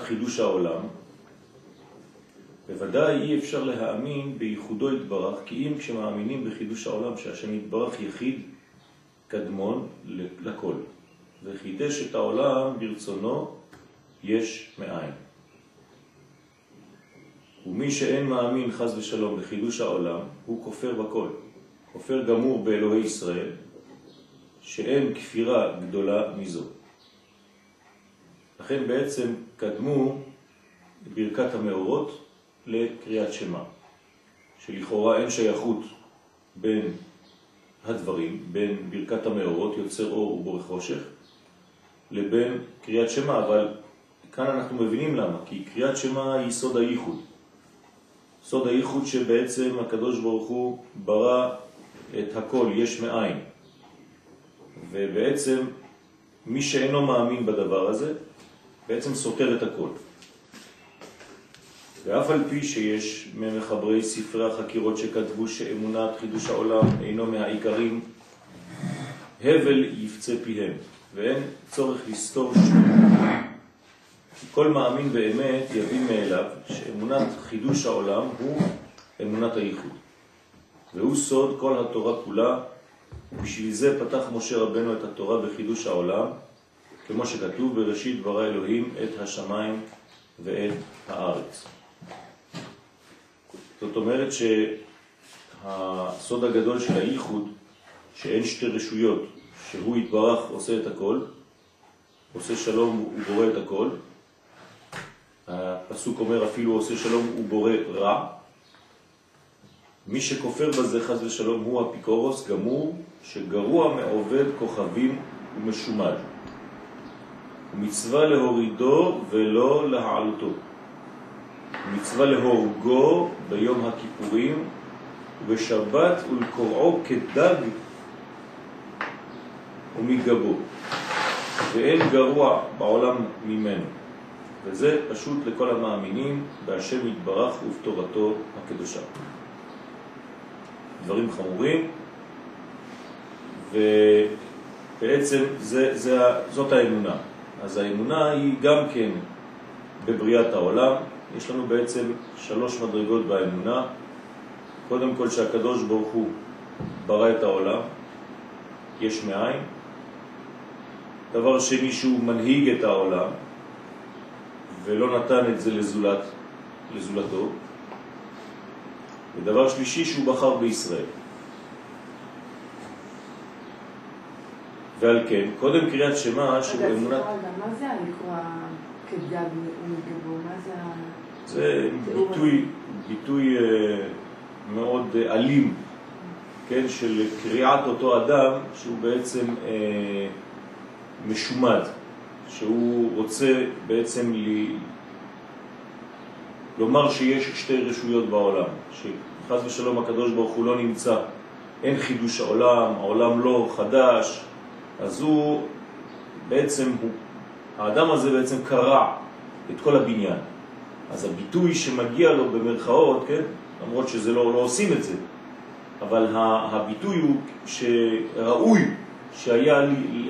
חידוש העולם. בוודאי אי אפשר להאמין בייחודו יתברך, כי אם כשמאמינים בחידוש העולם שהשם יתברך יחיד קדמון לכל, וחידש את העולם ברצונו יש מאין. ומי שאין מאמין חז ושלום בחידוש העולם, הוא כופר בכל. כופר גמור באלוהי ישראל, שאין כפירה גדולה מזו. לכן בעצם קדמו ברכת המאורות לקריאת שמה, שלכאורה אין שייכות בין הדברים, בין ברכת המאורות, יוצר אור ובורך חושך, לבין קריאת שמה, אבל כאן אנחנו מבינים למה, כי קריאת שמה היא סוד הייחוד. סוד הייחוד שבעצם הקדוש ברוך הוא ברא את הכל יש מאין. ובעצם מי שאינו מאמין בדבר הזה, בעצם סותר את הכל. ואף על פי שיש ממחברי ספרי החקירות שכתבו שאמונת חידוש העולם אינו מהעיקרים, הבל יפצה פיהם, ואין צורך לסתור שמו. כל מאמין באמת יבין מאליו שאמונת חידוש העולם הוא אמונת הייחוד. והוא סוד כל התורה כולה, ובשביל זה פתח משה רבנו את התורה בחידוש העולם, כמו שכתוב בראשית ברא אלוהים את השמיים ואת הארץ. זאת אומרת שהסוד הגדול של הייחוד, שאין שתי רשויות, שהוא יתברך עושה את הכל, עושה שלום ובורא את הכל, הפסוק אומר אפילו עושה שלום ובורא רע, מי שכופר בזה חז ושלום הוא אפיקורוס גמור, שגרוע מעובד כוכבים ומשומד. ומצווה להורידו ולא להעלותו. מצווה להורגו ביום הכיפורים ובשבת ולקוראו כדג ומגבו. ואין גרוע בעולם ממנו. וזה פשוט לכל המאמינים בהשם יתברך ובתורתו הקדושה. דברים חמורים, ובעצם זה, זה, זאת האמונה. אז האמונה היא גם כן בבריאת העולם. יש לנו בעצם שלוש מדרגות באמונה. קודם כל שהקדוש ברוך הוא ברא את העולם, יש מאין. דבר שני שהוא מנהיג את העולם, ולא נתן את זה לזולת, לזולתו. ודבר שלישי שהוא בחר בישראל. ועל כן, קודם קריאת שמה שהוא אמונת... מה זה לקרוא כדג ומגבו? מה זה ה... זה ביטוי, ביטוי אה, מאוד אה, אלים, כן, של קריאת אותו אדם שהוא בעצם אה, משומד, שהוא רוצה בעצם לי, לומר שיש שתי רשויות בעולם, שחז ושלום הקדוש ברוך הוא לא נמצא, אין חידוש העולם, העולם לא חדש, אז הוא בעצם, הוא, האדם הזה בעצם קרע את כל הבניין. אז הביטוי שמגיע לו במרכאות, כן, למרות שזה לא, לא עושים את זה, אבל הביטוי הוא שראוי שהיה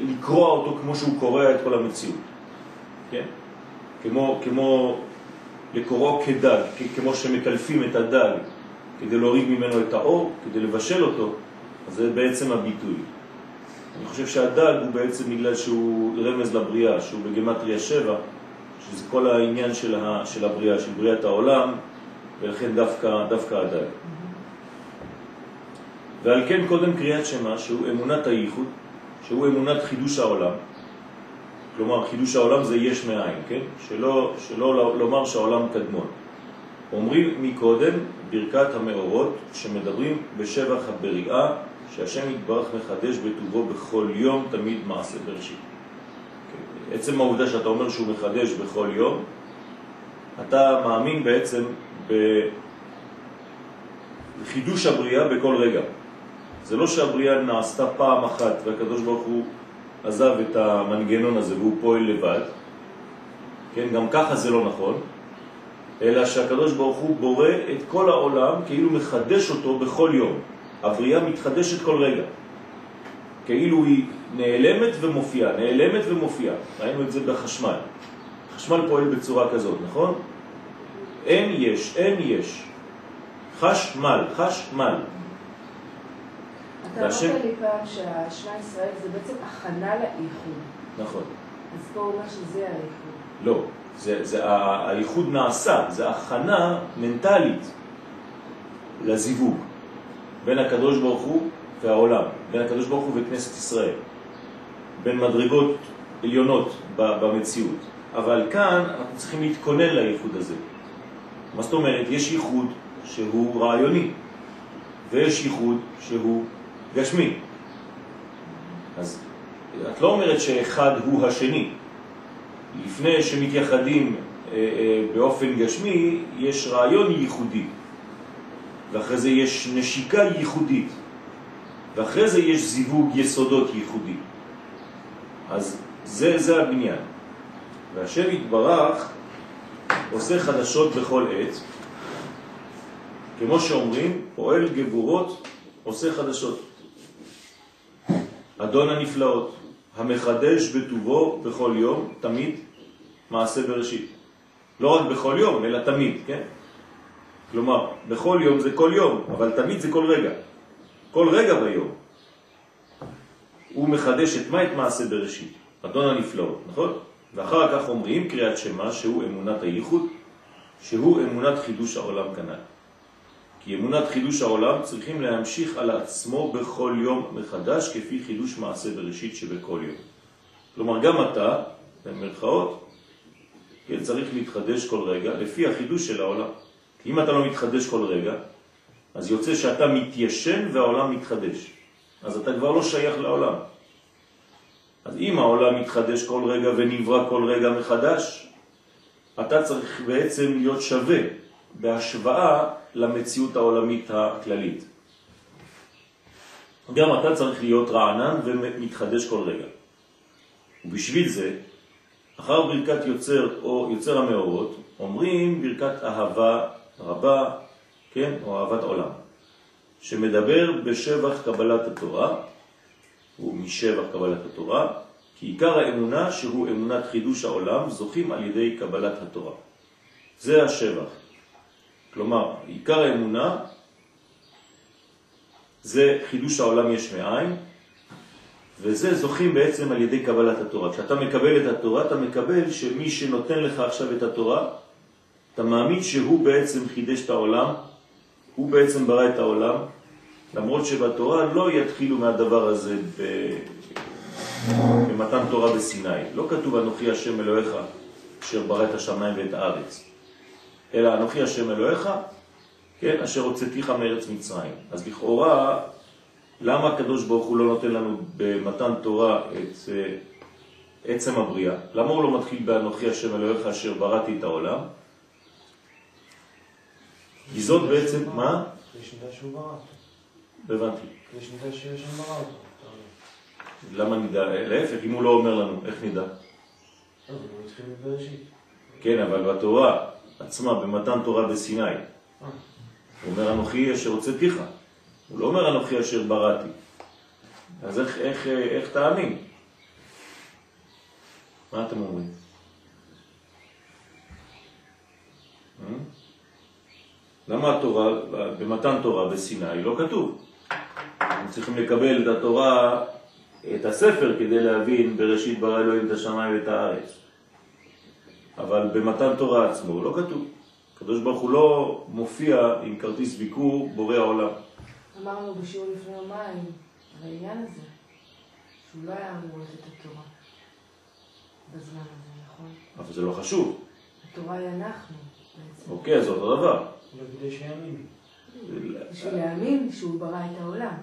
לקרוע אותו כמו שהוא קורע את כל המציאות. כן? כמו, כמו לקוראו כדג, כמו שמקלפים את הדג כדי להוריד ממנו את האור, כדי לבשל אותו, אז זה בעצם הביטוי. אני חושב שהדג הוא בעצם בגלל שהוא רמז לבריאה, שהוא בגמטריה שבע, שזה כל העניין של, ה, של הבריאה, של בריאת העולם, ולכן דווקא, דווקא הדג. ועל כן קודם קריאת שמה, שהוא אמונת הייחוד, שהוא אמונת חידוש העולם. כלומר, חידוש העולם זה יש מאין, כן? שלא, שלא לומר שהעולם קדמון. אומרים מקודם ברכת המאורות שמדברים בשבח הבריאה שהשם יתברך מחדש בטובו בכל יום תמיד מעשה בראשית. עצם העובדה שאתה אומר שהוא מחדש בכל יום, אתה מאמין בעצם בחידוש הבריאה בכל רגע. זה לא שהבריאה נעשתה פעם אחת והקדוש ברוך הוא עזב את המנגנון הזה והוא פועל לבד, כן, גם ככה זה לא נכון, אלא שהקדוש ברוך הוא בורא את כל העולם כאילו מחדש אותו בכל יום. הבריאה מתחדשת כל רגע. כאילו היא נעלמת ומופיעה, נעלמת ומופיעה. ראינו את זה בחשמל. חשמל פועל בצורה כזאת, נכון? אין יש, אין יש. חשמל, חשמל. אתה אמרת לי פעם שהשמע ישראל זה בעצם הכנה לאיחוד. נכון. אז פה הוא אומר שזה האיחוד. לא, זה, זה, האיחוד נעשה, זה הכנה מנטלית לזיווג בין הקדוש ברוך הוא והעולם, בין הקדוש ברוך הוא וכנסת ישראל, בין מדרגות עליונות במציאות. אבל כאן אנחנו צריכים להתכונן לייחוד הזה. מה זאת אומרת? יש ייחוד שהוא רעיוני, ויש ייחוד שהוא גשמי. אז את לא אומרת שאחד הוא השני. לפני שמתייחדים אה, אה, באופן גשמי, יש רעיון ייחודי, ואחרי זה יש נשיקה ייחודית, ואחרי זה יש זיווג יסודות ייחודי. אז זה, זה הבניין. והשם יתברך עושה חדשות בכל עת, כמו שאומרים, פועל גבורות, עושה חדשות. אדון הנפלאות, המחדש בטובו בכל יום, תמיד, מעשה בראשית. לא רק בכל יום, אלא תמיד, כן? כלומר, בכל יום זה כל יום, אבל תמיד זה כל רגע. כל רגע ביום. הוא מחדש את מה? את מעשה בראשית. אדון הנפלאות, נכון? ואחר כך אומרים קריאת שמה שהוא אמונת הייחוד, שהוא אמונת חידוש העולם כנ"ל. כי אמונת חידוש העולם צריכים להמשיך על עצמו בכל יום מחדש כפי חידוש מעשה בראשית שבכל יום. כלומר גם אתה, במרכאות, כן, צריך להתחדש כל רגע לפי החידוש של העולם. אם אתה לא מתחדש כל רגע, אז יוצא שאתה מתיישן והעולם מתחדש. אז אתה כבר לא שייך לעולם. אז אם העולם מתחדש כל רגע ונברא כל רגע מחדש, אתה צריך בעצם להיות שווה בהשוואה למציאות העולמית הכללית. גם אתה צריך להיות רענן ומתחדש כל רגע. ובשביל זה, אחר ברכת יוצר או יוצר המאורות, אומרים ברכת אהבה רבה, כן, או אהבת עולם, שמדבר בשבח קבלת התורה, הוא משבח קבלת התורה, כי עיקר האמונה שהוא אמונת חידוש העולם זוכים על ידי קבלת התורה. זה השבח. כלומר, עיקר האמונה זה חידוש העולם יש מאין, וזה זוכים בעצם על ידי קבלת התורה. כשאתה מקבל את התורה, אתה מקבל שמי שנותן לך עכשיו את התורה, אתה מאמין שהוא בעצם חידש את העולם, הוא בעצם ברא את העולם, למרות שבתורה לא יתחילו מהדבר הזה ב... במתן תורה בסיני. לא כתוב אנוכי השם אלוהיך אשר ברא את השמיים ואת הארץ. אלא אנוכי השם אלוהיך, כן, אשר הוצאתיך מארץ מצרים. אז לכאורה, למה הקדוש ברוך הוא לא נותן לנו במתן תורה את uh, עצם הבריאה? למה הוא לא מתחיל באנוכי השם אלוהיך אשר בראתי את העולם? כי זאת בעצם, מה? שהוא ברא הבנתי. ברא אותו. למה נדע? להפך, אם הוא לא אומר לנו, איך נדע? מבראשית. כן, אבל בתורה עצמה, במתן תורה בסיני, אה, הוא אומר אנוכי אשר הוצאתיך. הוא לא אומר אנוכי אשר בראתי. אז איך, איך, איך תאמין? מה אתם אומרים? למה התורה, במתן תורה בסיני לא כתוב? הם צריכים לקבל את התורה, את הספר, כדי להבין בראשית ברא אלוהים את השמיים ואת הארץ. אבל במתן תורה עצמו לא כתוב. הקדוש ברוך הוא לא מופיע עם כרטיס ביקור בורא העולם. אמרנו בשיעור לפני יומיים על העניין הזה, שהוא לא היה אמור לתת את התורה בזמן הזה, נכון? אבל זה לא חשוב. התורה היא אנחנו בעצם. אוקיי, אז אותו דבר. לא כדי שיאמין. בשביל להאמין שהוא ברא את העולם.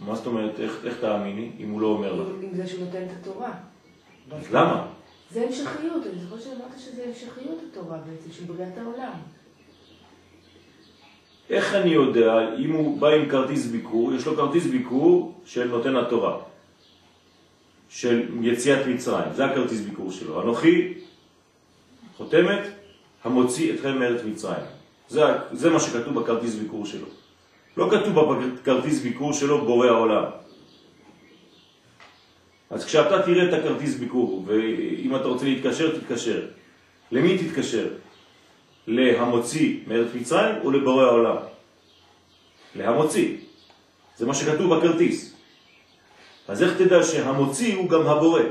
מה זאת אומרת, איך, איך תאמיני אם הוא לא אומר לך? עם זה שהוא נותן את התורה. אז למה? זה המשכיות, אני זוכרת שאמרת שזה המשכיות התורה בעצם, של בריאת העולם. איך אני יודע אם הוא בא עם כרטיס ביקור, יש לו כרטיס ביקור של נותן התורה, של יציאת מצרים, זה הכרטיס ביקור שלו. אנוכי, חותמת, המוציא אתכם מארץ מצרים. זה, זה מה שכתוב בכרטיס ביקור שלו. לא כתוב בכרטיס ביקור שלו בורא העולם. אז כשאתה תראה את הכרטיס ביקור, ואם אתה רוצה להתקשר, תתקשר. למי תתקשר? להמוציא מארץ מצרים או לבורא העולם? להמוציא. זה מה שכתוב בכרטיס. אז איך תדע שהמוציא הוא גם הבורא?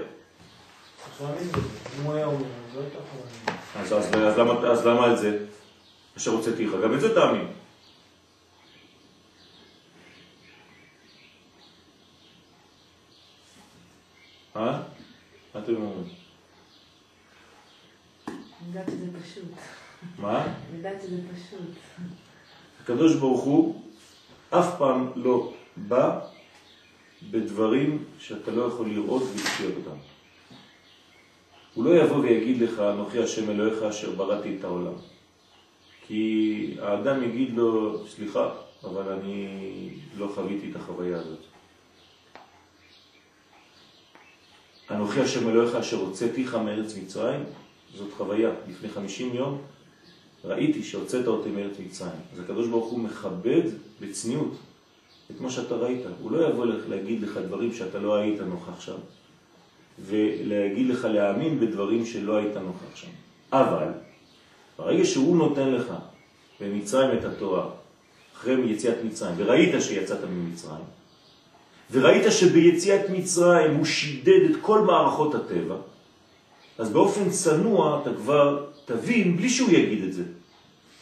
אז, אז, אז, למה, אז למה את זה? אשר הוצאתיך, גם את זה תאמין. אה? מה אתם אומרים? אני יודעת שזה פשוט. מה? אני יודעת שזה פשוט. הקדוש ברוך הוא אף פעם לא בא בדברים שאתה לא יכול לראות ולחיות אותם. הוא לא יבוא ויגיד לך, אנוכי השם אלוהיך אשר בראתי את העולם. כי האדם יגיד לו, סליחה, אבל אני לא חוויתי את החוויה הזאת. אנוכי השם אלוהיך אשר הוצאתיך מארץ מצרים, זאת חוויה. לפני 50 יום ראיתי שהוצאת אותי מארץ מצרים. אז הקדוש ברוך הוא מכבד בצניעות את מה שאתה ראית. הוא לא יבוא להגיד לך דברים שאתה לא היית נוכח שם, ולהגיד לך להאמין בדברים שלא היית נוכח שם. אבל, ברגע שהוא נותן לך במצרים את התורה, אחרי יציאת מצרים, וראית שיצאת ממצרים, וראית שביציאת מצרים הוא שידד את כל מערכות הטבע, אז באופן צנוע אתה כבר תבין, בלי שהוא יגיד את זה,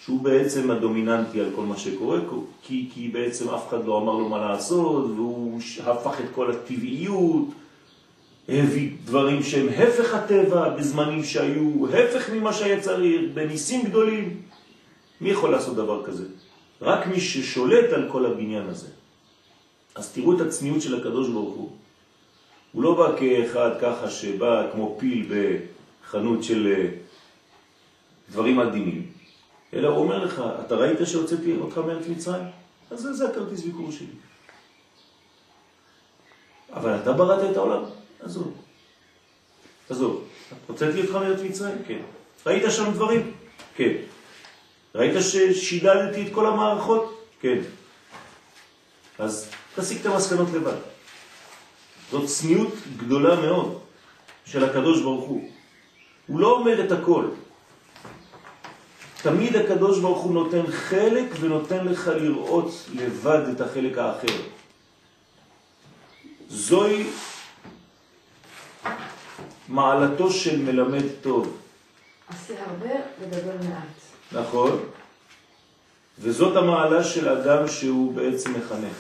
שהוא בעצם הדומיננטי על כל מה שקורה, כי, כי בעצם אף אחד לא אמר לו מה לעשות, והוא הפך את כל הטבעיות, הביא דברים שהם הפך הטבע בזמנים שהיו הפך ממה שהיה צריך, בניסים גדולים. מי יכול לעשות דבר כזה? רק מי ששולט על כל הבניין הזה. אז תראו את הצניעות של הקדוש ברוך הוא. הוא לא בא כאחד ככה שבא כמו פיל בחנות של אה, דברים עדינים, אלא הוא אומר לך, אתה ראית שהוצאתי אותך מארץ מצרים? אז זה, זה הכרטיס ביקור שלי. אבל אתה בראת את העולם? עזוב. עזוב. הוצאתי אותך מארץ מצרים? כן. ראית שם דברים? כן. ראית ששידדתי את כל המערכות? כן. אז תסיק את המסקנות לבד. זאת צניעות גדולה מאוד של הקדוש ברוך הוא. הוא לא אומר את הכל. תמיד הקדוש ברוך הוא נותן חלק ונותן לך לראות לבד את החלק האחר. זוהי מעלתו של מלמד טוב. עשה הרבה ודבר מעט. נכון. וזאת המעלה של אדם שהוא בעצם מחנך.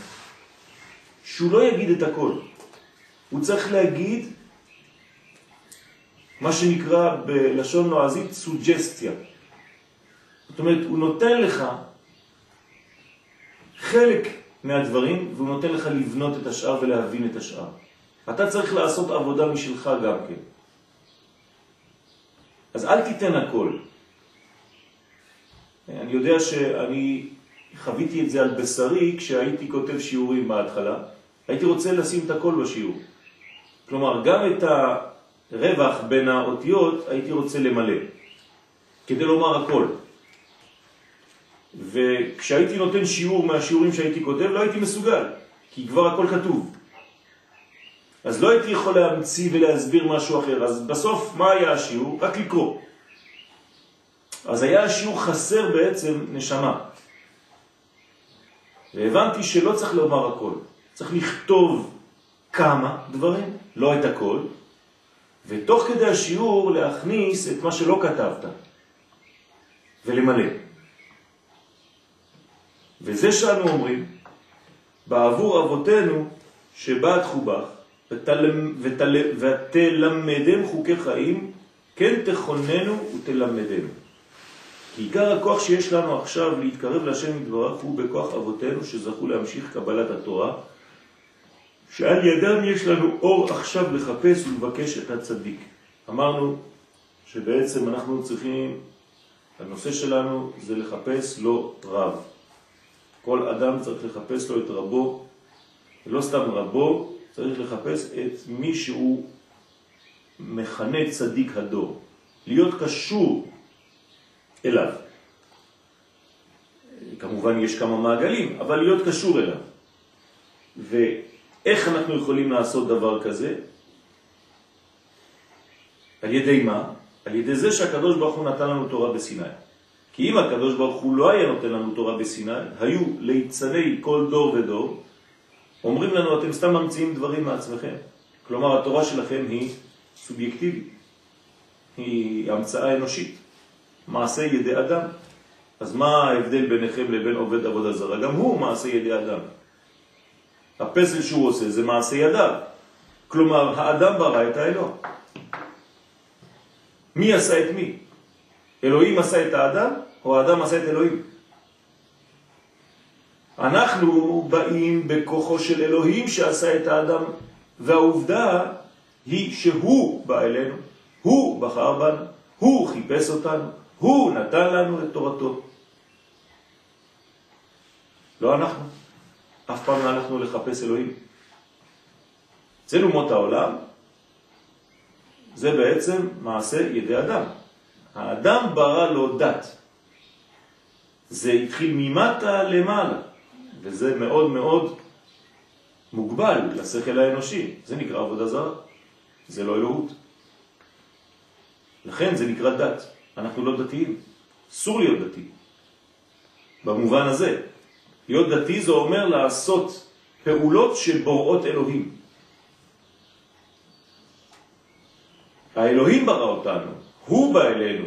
שהוא לא יגיד את הכל. הוא צריך להגיד מה שנקרא בלשון נועזית סוג'סטיה. זאת אומרת, הוא נותן לך חלק מהדברים, והוא נותן לך לבנות את השאר ולהבין את השאר. אתה צריך לעשות עבודה משלך גם כן. אז אל תיתן הכל. אני יודע שאני חוויתי את זה על בשרי כשהייתי כותב שיעורים בהתחלה. הייתי רוצה לשים את הכל בשיעור. כלומר, גם את הרווח בין האותיות הייתי רוצה למלא, כדי לומר הכל. וכשהייתי נותן שיעור מהשיעורים שהייתי כותב, לא הייתי מסוגל, כי כבר הכל כתוב. אז לא הייתי יכול להמציא ולהסביר משהו אחר. אז בסוף, מה היה השיעור? רק לקרוא. אז היה השיעור חסר בעצם נשמה. והבנתי שלא צריך לומר הכל. צריך לכתוב כמה דברים, לא את הכל, ותוך כדי השיעור להכניס את מה שלא כתבת ולמלא. וזה שאנו אומרים, בעבור אבותינו שבעתכו בך, ותלמדם חוקי חיים, כן תכוננו ותלמדנו. כי עיקר הכוח שיש לנו עכשיו להתקרב לשם יתברך הוא בכוח אבותינו שזכו להמשיך קבלת התורה, שעל ידם יש לנו אור עכשיו לחפש ולבקש את הצדיק. אמרנו שבעצם אנחנו צריכים, הנושא שלנו זה לחפש לו רב. כל אדם צריך לחפש לו את רבו, ולא סתם רבו, צריך לחפש את מי שהוא מכנה צדיק הדור. להיות קשור אליו. כמובן יש כמה מעגלים, אבל להיות קשור אליו. ואיך אנחנו יכולים לעשות דבר כזה? על ידי מה? על ידי זה שהקדוש ברוך הוא נתן לנו תורה בסיני. כי אם הקדוש ברוך הוא לא היה נותן לנו תורה בסיני, היו ליצני כל דור ודור, אומרים לנו, אתם סתם ממציאים דברים מעצמכם. כלומר, התורה שלכם היא סובייקטיבית, היא המצאה אנושית, מעשה ידי אדם. אז מה ההבדל ביניכם לבין עובד עבודה זרה? גם הוא מעשה ידי אדם. הפסל שהוא עושה זה מעשה ידיו. כלומר, האדם ברא את האלוה. מי עשה את מי? אלוהים עשה את האדם, או האדם עשה את אלוהים? אנחנו באים בכוחו של אלוהים שעשה את האדם, והעובדה היא שהוא בא אלינו, הוא בחר בנו, הוא חיפש אותנו, הוא נתן לנו את תורתו. לא אנחנו. אף פעם לא הלכנו לחפש אלוהים. אצל אומות העולם זה בעצם מעשה ידי אדם. האדם ברא לו דת. זה התחיל ממטה למעלה, וזה מאוד מאוד מוגבל לשכל האנושי. זה נקרא עבודה זרה, זה לא אלוהות. לכן זה נקרא דת. אנחנו לא דתיים. אסור להיות דתי. במובן הזה, להיות דתי זה אומר לעשות פעולות של בוראות אלוהים. האלוהים ברא אותנו, הוא בא אלינו,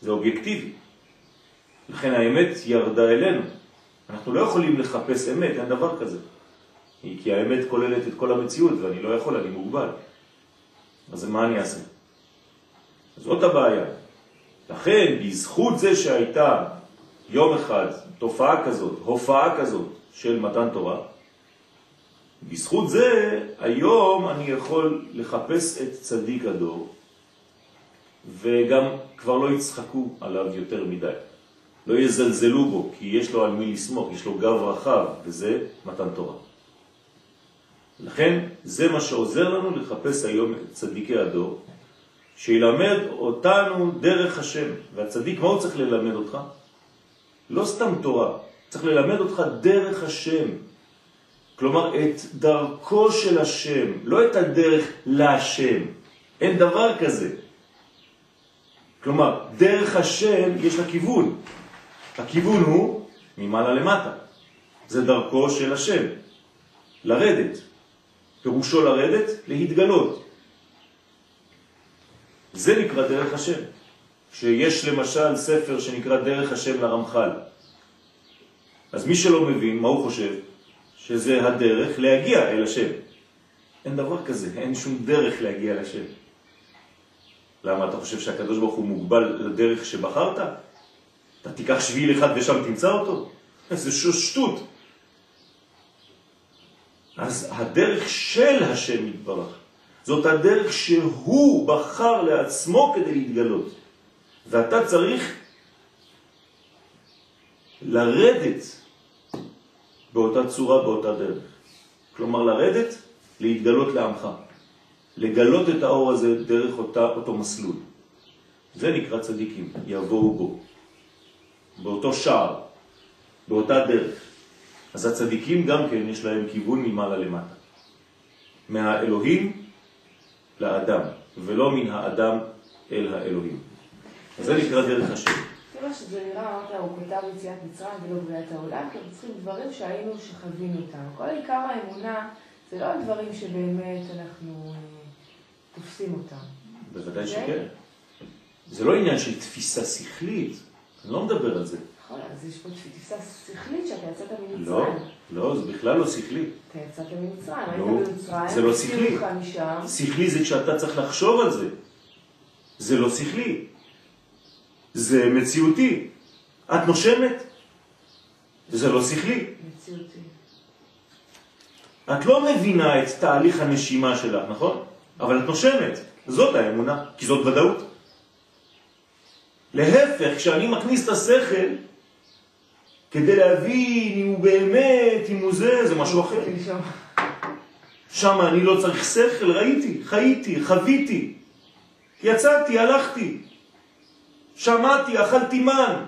זה אובייקטיבי. לכן האמת ירדה אלינו. אנחנו לא יכולים לחפש אמת, אין דבר כזה. כי האמת כוללת את כל המציאות ואני לא יכול, אני מוגבל. אז מה אני אעשה? זאת הבעיה. לכן, בזכות זה שהייתה יום אחד תופעה כזאת, הופעה כזאת של מתן תורה, בזכות זה היום אני יכול לחפש את צדיק הדור וגם כבר לא יצחקו עליו יותר מדי. לא יזלזלו בו, כי יש לו על מי לסמוך, יש לו גב רחב, וזה מתן תורה. לכן זה מה שעוזר לנו לחפש היום את צדיקי הדור, שילמד אותנו דרך השם. והצדיק, מה הוא צריך ללמד אותך? לא סתם תורה, צריך ללמד אותך דרך השם. כלומר, את דרכו של השם, לא את הדרך להשם. אין דבר כזה. כלומר, דרך השם יש לה כיוון. הכיוון הוא ממעלה למטה. זה דרכו של השם. לרדת. פירושו לרדת, להתגלות. זה נקרא דרך השם. שיש למשל ספר שנקרא דרך השם לרמח"ל. אז מי שלא מבין, מה הוא חושב? שזה הדרך להגיע אל השם. אין דבר כזה, אין שום דרך להגיע לשם. למה אתה חושב שהקדוש ברוך הוא מוגבל לדרך שבחרת? אתה תיקח שביל אחד ושם תמצא אותו? זה שטות. אז הדרך של השם יתברך, זאת הדרך שהוא בחר לעצמו כדי להתגלות. ואתה צריך לרדת באותה צורה, באותה דרך. כלומר, לרדת, להתגלות לעמך. לגלות את האור הזה דרך אותה, אותו מסלול. זה נקרא צדיקים, יבואו בו. באותו שער, באותה דרך. אז הצדיקים גם כן יש להם כיוון ממעלה למטה. מהאלוהים לאדם, ולא מן האדם אל האלוהים. אז זה נקרא דרך השם. מה שזה נראה, אמרת, הוא כותב יציאת מצרים ולא בריאת העולם, כי אנחנו צריכים דברים שהיינו, שחווינו אותם. כל עיקר האמונה זה לא הדברים שבאמת אנחנו אה, תופסים אותם. בוודאי שכן. זה לא עניין של תפיסה שכלית, אני לא מדבר על זה. נכון, אז יש פה תפיסה שכלית שאתה יצאת ממצרים. לא, לא, זה בכלל לא שכלי. אתה יצאת ממצרים, היית במצרים, זה לא שכלי. שכלי זה כשאתה צריך לחשוב על זה. זה לא שכלי. זה מציאותי. את נושמת? זה לא שכלי. מציאותי. את לא מבינה את תהליך הנשימה שלך, נכון? אבל את נושמת. זאת האמונה, כי זאת ודאות. להפך, כשאני מכניס את השכל, כדי להבין אם הוא באמת, אם הוא זה, זה משהו אחר. שם אני לא צריך שכל, ראיתי, חייתי, חוויתי, יצאתי, הלכתי. שמעתי, אכלתי מן.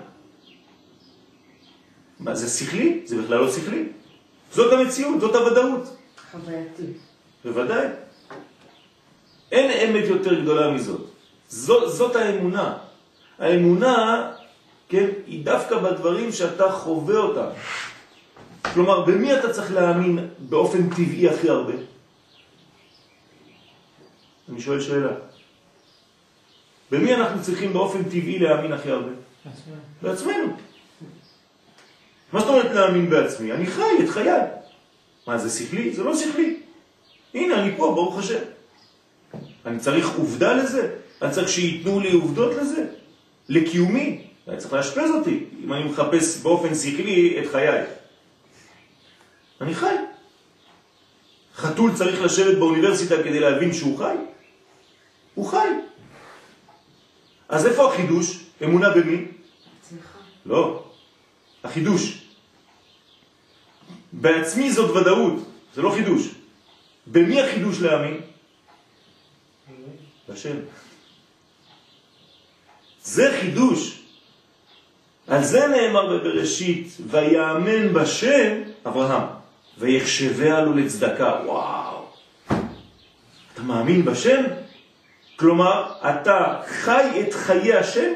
מה, זה שכלי? זה בכלל לא שכלי. זאת המציאות, זאת הוודאות. חווייתי. בוודאי. אין אמת יותר גדולה מזאת. זאת, זאת האמונה. האמונה, כן, היא דווקא בדברים שאתה חווה אותם. כלומר, במי אתה צריך להאמין באופן טבעי הכי הרבה? אני שואל שאלה. במי אנחנו צריכים באופן טבעי להאמין הכי הרבה? בעצמנו. מה זאת אומרת להאמין בעצמי? אני חי את חיי. מה, זה שכלי? זה לא שכלי. הנה, אני פה, ברוך השם. אני צריך עובדה לזה? אני צריך שייתנו לי עובדות לזה? לקיומי? אני צריך להשפז אותי, אם אני מחפש באופן שכלי את חיי. אני חי. חתול צריך לשבת באוניברסיטה כדי להבין שהוא חי? הוא חי. אז איפה החידוש? אמונה במי? עצמך. לא. החידוש. בעצמי זאת ודאות, זה לא חידוש. במי החידוש להאמין? בשם. זה חידוש. על זה נאמר בבראשית, ויאמן בשם אברהם, ויחשביה לו לצדקה. וואו. אתה מאמין בשם? כלומר, אתה חי את חיי השם?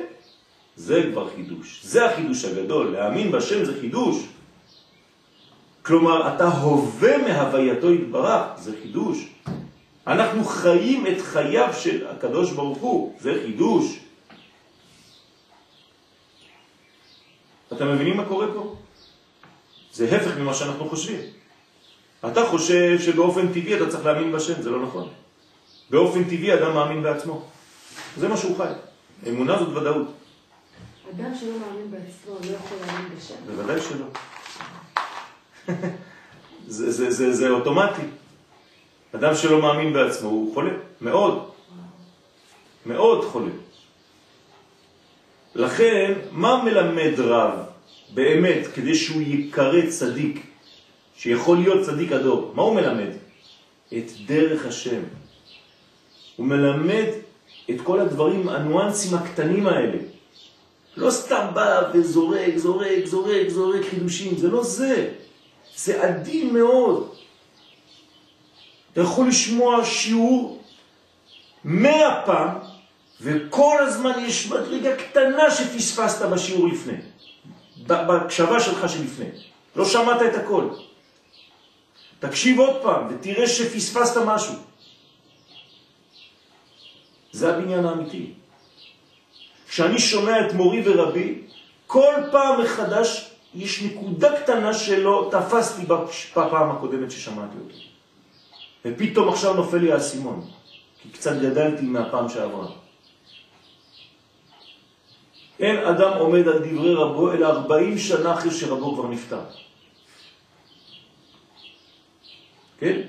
זה כבר חידוש. זה החידוש הגדול. להאמין בשם זה חידוש. כלומר, אתה הווה מהווייתו יתברך, זה חידוש. אנחנו חיים את חייו של הקדוש ברוך הוא, זה חידוש. אתם מבינים מה קורה פה? זה הפך ממה שאנחנו חושבים. אתה חושב שבאופן טבעי אתה צריך להאמין בשם, זה לא נכון. באופן טבעי אדם מאמין בעצמו. זה מה שהוא חי. אמונה זאת ודאות. אדם שלא מאמין בעצמו לא יכול להאמין בשם. בוודאי שלא. זה, זה, זה, זה אוטומטי. אדם שלא מאמין בעצמו הוא חולה, מאוד. מאוד חולה. לכן, מה מלמד רב באמת כדי שהוא יקרא צדיק, שיכול להיות צדיק הדור? מה הוא מלמד? את דרך השם. הוא מלמד את כל הדברים, הניואנסים הקטנים האלה. לא סתם בא וזורק, זורק, זורק, זורק חידושים, זה לא זה. זה עדין מאוד. אתה יכול לשמוע שיעור מאה פעם, וכל הזמן יש מדרגה קטנה שפספסת בשיעור לפני, בהקשבה שלך שלפני. לא שמעת את הכל. תקשיב עוד פעם ותראה שפספסת משהו. זה הבניין האמיתי. כשאני שומע את מורי ורבי, כל פעם מחדש יש נקודה קטנה שלא תפסתי בפעם הקודמת ששמעתי אותו. ופתאום עכשיו נופל לי האסימון, כי קצת גדלתי מהפעם שעברה. אין אדם עומד על דברי רבו, אלא 40 שנה אחרי שרבו כבר נפטר. כן?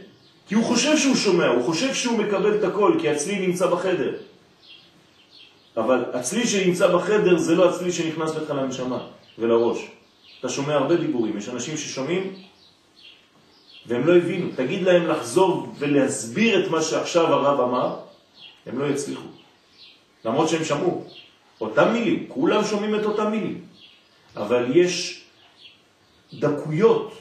כי הוא חושב שהוא שומע, הוא חושב שהוא מקבל את הכל, כי הצליל נמצא בחדר. אבל הצליל שנמצא בחדר זה לא הצליל שנכנס לך לנשמה ולראש. אתה שומע הרבה דיבורים, יש אנשים ששומעים והם לא הבינו. תגיד להם לחזור ולהסביר את מה שעכשיו הרב אמר, הם לא יצליחו. למרות שהם שמעו. אותם מילים, כולם שומעים את אותם מילים. אבל יש דקויות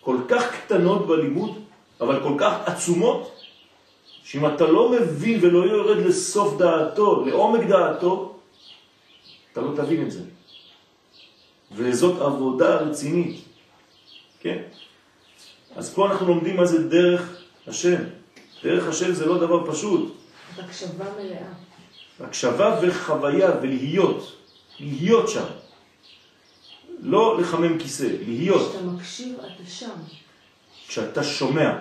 כל כך קטנות בלימוד, אבל כל כך עצומות, שאם אתה לא מבין ולא יורד לסוף דעתו, לעומק דעתו, אתה לא תבין את זה. וזאת עבודה רצינית, כן? אז פה אנחנו לומדים מה זה דרך השם. דרך השם זה לא דבר פשוט. הקשבה מלאה. הקשבה וחוויה ולהיות, להיות שם. לא לחמם כיסא, להיות. כשאתה מקשיב, אתה שם. כשאתה שומע.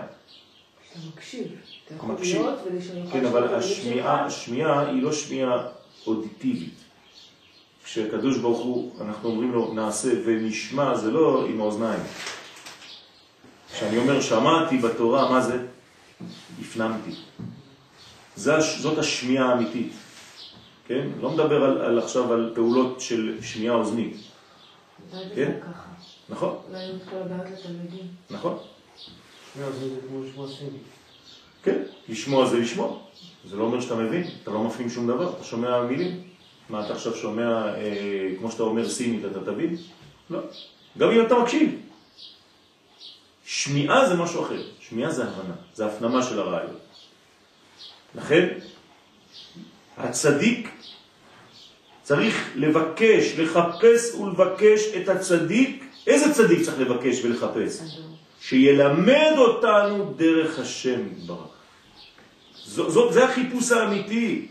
כשאתה מקשיב. אתה יכול מקשיב. להיות כן, אבל השמיעה, השמיעה היא לא שמיעה אודיטיבית. כשהקדוש ברוך הוא, אנחנו אומרים לו נעשה ונשמע, זה לא עם האוזניים. כשאני אומר שמעתי בתורה, מה זה? הפנמתי. זאת השמיעה האמיתית. כן? לא מדבר על, על עכשיו על פעולות של שמיעה אוזנית. כן? נכון? לא. נכון? כן. לשמוע זה לשמוע. זה לא אומר שאתה מבין, אתה לא מפנים שום דבר, אתה שומע מילים. מה, אתה עכשיו שומע, אה, כמו שאתה אומר סינית, אתה תבין? לא. גם אם אתה מקשיב. שמיעה זה משהו אחר. שמיעה זה הבנה, זה הפנמה של הרעיון. לכן, הצדיק צריך לבקש, לחפש ולבקש את הצדיק. איזה צדיק צריך לבקש ולחפש? שילמד אותנו דרך השם יתברך. זה החיפוש האמיתי.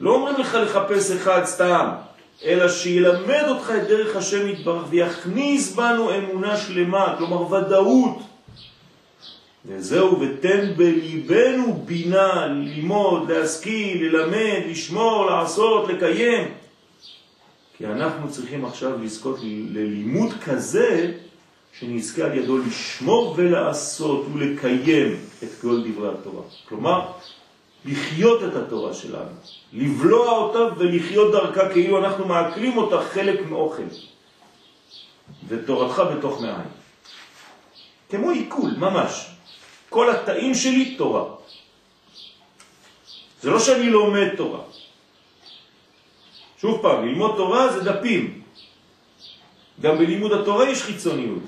לא אומרים לך לחפש אחד סתם, אלא שילמד אותך את דרך השם יתברך ויכניס בנו אמונה שלמה, כלומר ודאות. וזהו, ותן בליבנו בינה, ללמוד, להשכיל, ללמד, לשמור, לעשות, לקיים. כי אנחנו צריכים עכשיו לזכות ללימוד כזה, שנזכה על ידו לשמור ולעשות ולקיים את כל דברי התורה. כלומר, לחיות את התורה שלנו, לבלוע אותה ולחיות דרכה כאילו אנחנו מעכלים אותה חלק מאוכל. ותורתך בתוך מעיים. כמו עיכול, ממש. כל התאים שלי תורה. זה לא שאני לומד תורה. שוב פעם, ללמוד תורה זה דפים. גם בלימוד התורה יש חיצוניות.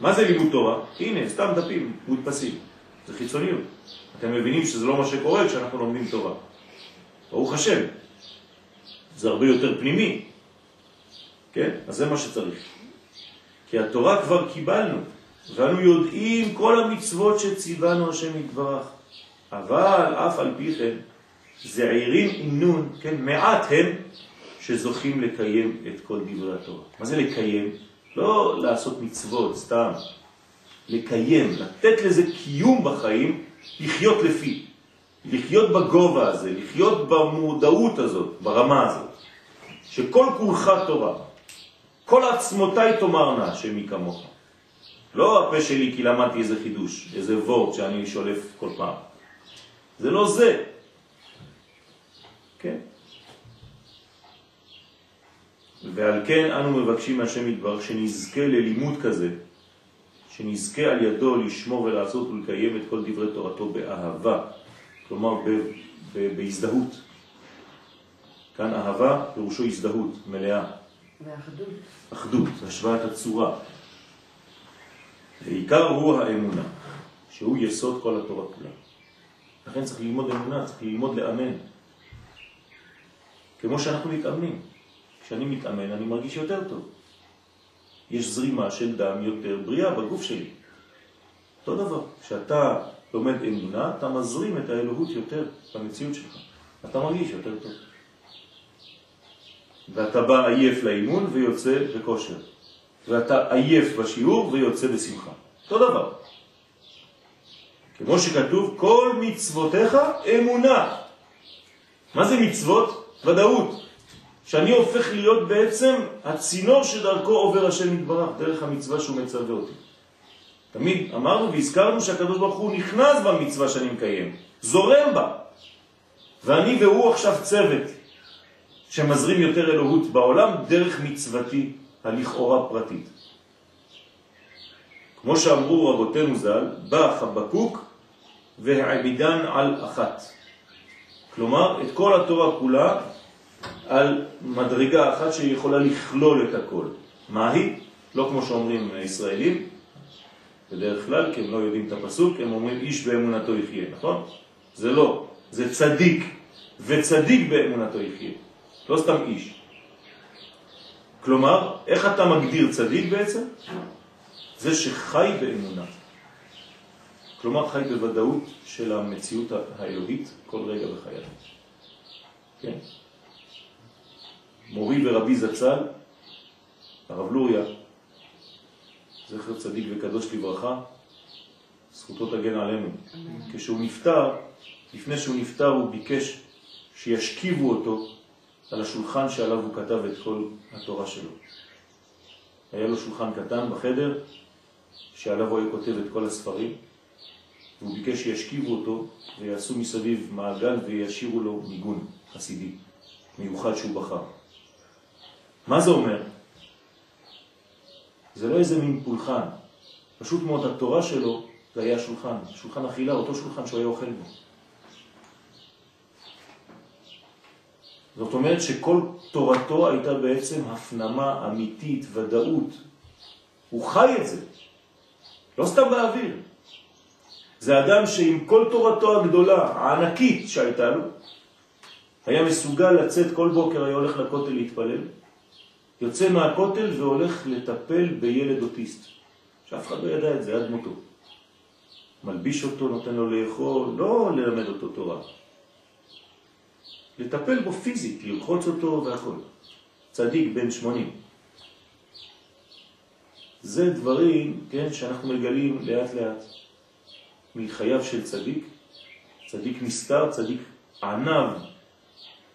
מה זה לימוד תורה? הנה, סתם דפים מודפסים. זה חיצוניות. אתם מבינים שזה לא מה שקורה כשאנחנו לומדים תורה. ברוך השם. זה הרבה יותר פנימי. כן? אז זה מה שצריך. כי התורה כבר קיבלנו, ואנו יודעים כל המצוות שציוונו השם יתברך. אבל אף על פי כן, זעירים עם נון, כן, מעט הם שזוכים לקיים את כל דברי התורה. מה זה לקיים? לא לעשות מצוות סתם, לקיים, לתת לזה קיום בחיים, לחיות לפי, לחיות בגובה הזה, לחיות במודעות הזאת, ברמה הזאת, שכל כולך תורה, כל עצמותיי תאמרנה שמי כמוך. לא הפה שלי כי למדתי איזה חידוש, איזה וורט שאני שולף כל פעם. זה לא זה. כן? ועל כן אנו מבקשים מהשם יתברך שנזכה ללימוד כזה, שנזכה על ידו לשמור ולעשות ולקיים את כל דברי תורתו באהבה, כלומר ב- ב- בהזדהות. כאן אהבה פירושו הזדהות מלאה. ואחדות. אחדות, השוואת הצורה. העיקר הוא האמונה, שהוא יסוד כל התורה כולה. לכן צריך ללמוד אמונה, צריך ללמוד לאמן. כמו שאנחנו מתאמנים. כשאני מתאמן אני מרגיש יותר טוב. יש זרימה של דם יותר בריאה בגוף שלי. אותו דבר, כשאתה לומד אמונה, אתה מזרים את האלוהות יותר במציאות שלך. אתה מרגיש יותר טוב. ואתה בא עייף לאימון ויוצא בכושר. ואתה עייף בשיעור ויוצא בשמחה. אותו דבר. כמו שכתוב, כל מצוותיך אמונה. מה זה מצוות? ודאות. שאני הופך להיות בעצם הצינור שדרכו עובר השם יתברך, דרך המצווה שהוא מצווה אותי. תמיד אמרנו והזכרנו שהקדוש ברוך הוא נכנס במצווה שאני מקיים, זורם בה. ואני והוא עכשיו צוות שמזרים יותר אלוהות בעולם דרך מצוותי הלכאורה פרטית. כמו שאמרו רבותינו ז"ל, בא חבקוק והעמידן על אחת. כלומר, את כל התורה כולה על מדרגה אחת שיכולה לכלול את הכל. מה היא? לא כמו שאומרים הישראלים, בדרך כלל, כי הם לא יודעים את הפסוק, הם אומרים איש באמונתו יחיה, נכון? זה לא, זה צדיק, וצדיק באמונתו יחיה, לא סתם איש. כלומר, איך אתה מגדיר צדיק בעצם? זה שחי באמונה. כלומר, חי בוודאות של המציאות האלוהית כל רגע בחייו. כן? מורי ורבי זצ"ל, הרב לוריה, זכר צדיק וקדוש לברכה, זכותו תגן עלינו. כשהוא נפטר, לפני שהוא נפטר הוא ביקש שישכיבו אותו על השולחן שעליו הוא כתב את כל התורה שלו. היה לו שולחן קטן בחדר, שעליו הוא היה כותב את כל הספרים, והוא ביקש שישכיבו אותו ויעשו מסביב מעגל וישירו לו ניגון חסידי, מיוחד שהוא בחר. מה זה אומר? זה לא איזה מין פולחן. פשוט מאוד התורה שלו זה היה שולחן, שולחן אכילה, אותו שולחן שהוא היה אוכל בו. זאת אומרת שכל תורתו הייתה בעצם הפנמה אמיתית, ודאות. הוא חי את זה, לא סתם באוויר. זה אדם שעם כל תורתו הגדולה, הענקית שהייתה לו, היה מסוגל לצאת כל בוקר, היה הולך לכותל להתפלל, יוצא מהכותל והולך לטפל בילד אוטיסט, שאף אחד לא ידע את זה עד מותו. מלביש אותו, נותן לו לאכול, לא ללמד אותו תורה. לטפל בו פיזית, ללחוץ אותו והכל. צדיק בן 80. זה דברים, כן, שאנחנו מגלים לאט לאט מחייו של צדיק, צדיק נסתר, צדיק ענב,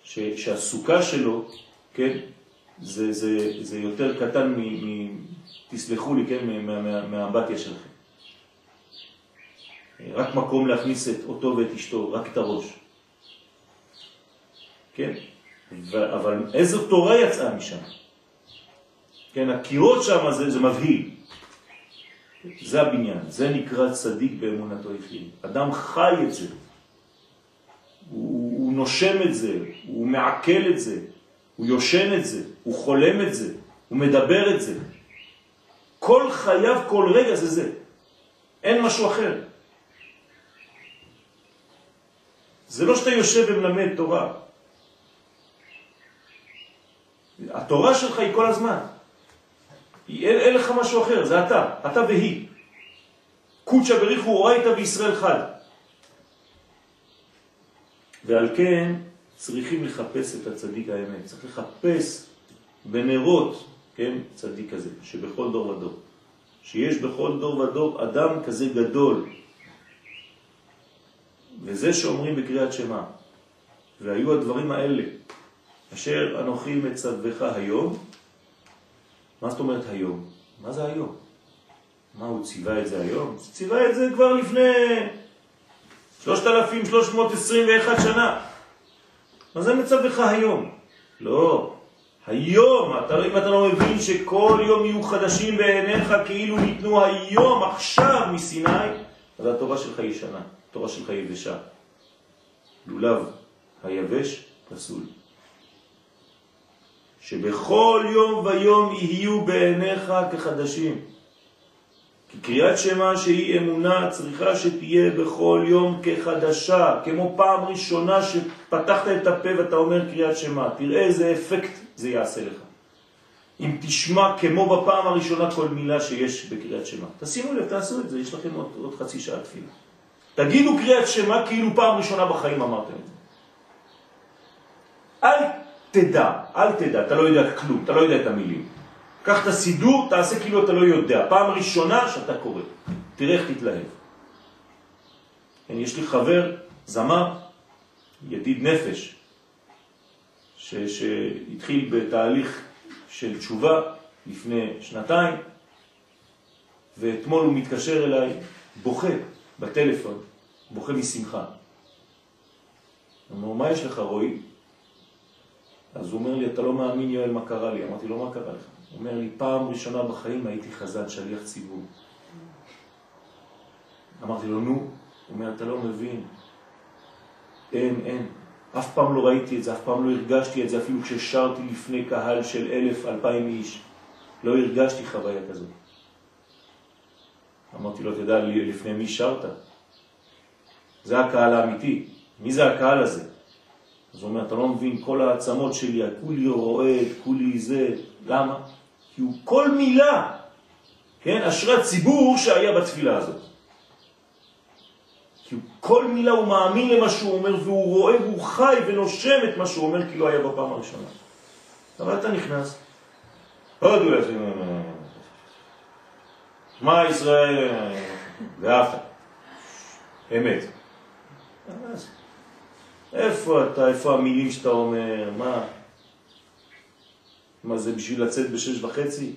ש, שהסוכה שלו, כן, זה, זה, זה יותר קטן מ... מ תסלחו לי, כן, מהאמבטיה שלכם. רק מקום להכניס את אותו ואת אשתו, רק את הראש. כן? אבל איזו תורה יצאה משם? כן, הקירות שם זה, זה מבהיל. זה הבניין, זה נקרא צדיק באמונתו יחיד. אדם חי את זה, הוא, הוא נושם את זה, הוא מעכל את זה, הוא יושן את זה, הוא חולם את זה, הוא מדבר את זה. כל חייו, כל רגע זה זה. אין משהו אחר. זה לא שאתה יושב ומלמד תורה. התורה שלך היא כל הזמן. אין, אין לך משהו אחר, זה אתה, אתה והיא. קודשא בריחו אורייתא בישראל חד. ועל כן צריכים לחפש את הצדיק האמת. צריך לחפש בנרות, כן, צדיק כזה, שבכל דור ודור. שיש בכל דור ודור אדם כזה גדול. וזה שאומרים בקריאת שמה. והיו הדברים האלה, אשר אנוכי מצווך היום. מה זאת אומרת היום? מה זה היום? מה, הוא ציווה את זה היום? ציווה את זה כבר לפני 3,321 שנה. מה זה מצווך היום? לא. היום, אתה, אם אתה לא מבין שכל יום יהיו חדשים בעיניך כאילו ניתנו היום, עכשיו מסיני, אז התורה שלך ישנה, התורה שלך יבשה. לולב היבש פסול. שבכל יום ויום יהיו בעיניך כחדשים. כי קריאת שמה שהיא אמונה צריכה שתהיה בכל יום כחדשה, כמו פעם ראשונה שפתחת את הפה ואתה אומר קריאת שמה. תראה איזה אפקט זה יעשה לך. אם תשמע כמו בפעם הראשונה כל מילה שיש בקריאת שמה. תשימו לב, תעשו את זה, יש לכם עוד, עוד חצי שעה תפילה. תגידו קריאת שמה כאילו פעם ראשונה בחיים אמרתם את זה. אל תדע, אל תדע, אתה לא יודע כלום, אתה לא יודע את המילים. קח את הסידור, תעשה כאילו אתה לא יודע. פעם ראשונה שאתה קורא. תראה איך תתלהב. כן, יש לי חבר, זמר, ידיד נפש, ש, שהתחיל בתהליך של תשובה לפני שנתיים, ואתמול הוא מתקשר אליי, בוכה בטלפון, בוכה משמחה. אומר, מה יש לך רועי? אז הוא אומר לי, אתה לא מאמין יואל מה קרה לי. אמרתי לו, מה קרה לך? הוא אומר לי, פעם ראשונה בחיים הייתי חזן, שליח ציבור. אמרתי לו, נו? הוא אומר, אתה לא מבין. אין, אין. אף פעם לא ראיתי את זה, אף פעם לא הרגשתי את זה, אפילו כששרתי לפני קהל של אלף, אלפיים איש. לא הרגשתי חוויה כזאת. אמרתי לו, תדע לפני מי שרת? זה הקהל האמיתי. מי זה הקהל הזה? אז הוא אומר, אתה לא מבין, כל העצמות שלי, כולי רועד, כולי זה, למה? כי הוא כל מילה, כן, אשרי הציבור שהיה בתפילה הזאת. כי כל מילה הוא מאמין למה שהוא אומר, והוא רואה והוא חי ונושם את מה שהוא אומר כאילו היה בפעם הראשונה. אבל אתה נכנס, עוד הוא יפה, שמע ישראל, ואהבת, אמת. איפה אתה, איפה המילים שאתה אומר, מה? מה זה בשביל לצאת בשש וחצי?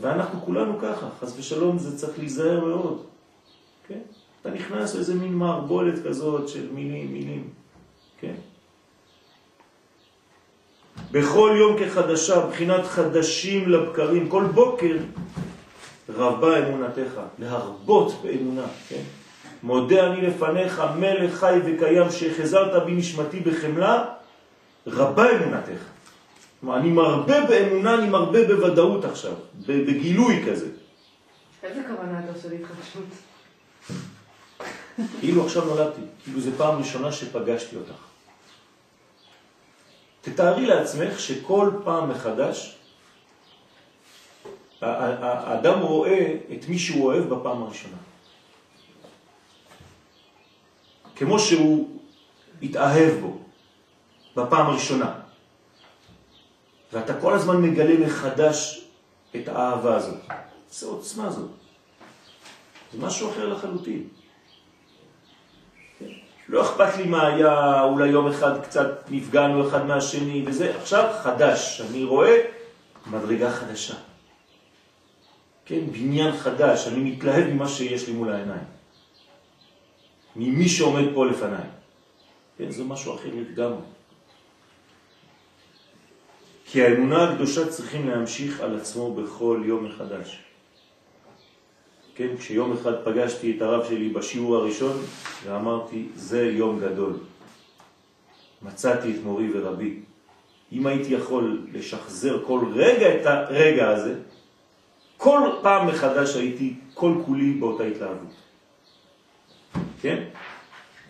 ואנחנו כולנו ככה, חס ושלום זה צריך להיזהר מאוד. כן? אתה נכנס לאיזה מין מערבולת כזאת של מילים, מילים. כן? בכל יום כחדשה, בחינת חדשים לבקרים, כל בוקר רבה אמונתך, להרבות באמונה, כן? מודה אני לפניך, מלך חי וקיים, שחזרת בי נשמתי בחמלה, רבה אמונתך. כלומר, אני מרבה באמונה, אני מרבה בוודאות עכשיו, בגילוי כזה. איזה כוונה אתה עושה להתחדשות? כאילו עכשיו נולדתי, כאילו זו פעם ראשונה שפגשתי אותך. תתארי לעצמך שכל פעם מחדש האדם רואה את מי שהוא אוהב בפעם הראשונה. כמו שהוא התאהב בו בפעם הראשונה. ואתה כל הזמן מגלה מחדש את האהבה הזאת. זה עוצמה זאת. זה משהו אחר לחלוטין. לא אכפת לי מה היה, אולי יום אחד קצת נפגענו אחד מהשני וזה, עכשיו חדש, אני רואה מדרגה חדשה. כן, בניין חדש, אני מתלהב ממה שיש לי מול העיניים. ממי שעומד פה לפניי. כן, זה משהו אחר לגמרי. כי האמונה הקדושה צריכים להמשיך על עצמו בכל יום מחדש. כן, כשיום אחד פגשתי את הרב שלי בשיעור הראשון ואמרתי, זה יום גדול. מצאתי את מורי ורבי. אם הייתי יכול לשחזר כל רגע את הרגע הזה, כל פעם מחדש הייתי כל כולי באותה התלהבות. כן?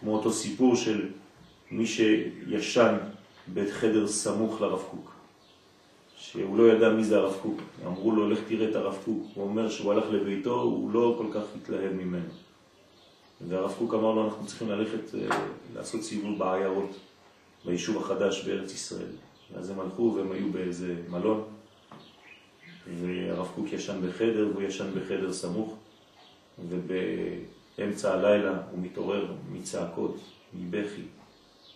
כמו אותו סיפור של מי שישן בחדר סמוך לרב קוק. שהוא לא ידע מי זה הרב קוק. אמרו לו, לך תראה את הרב קוק. הוא אומר שהוא הלך לביתו, הוא לא כל כך התלהב ממנו. והרב קוק אמר לו, אנחנו צריכים ללכת אה, לעשות סיבוב בעיירות, ביישוב החדש בארץ ישראל. אז הם הלכו והם היו באיזה מלון, והרב קוק ישן בחדר, והוא ישן בחדר סמוך, ובאמצע הלילה הוא מתעורר מצעקות, מבכי.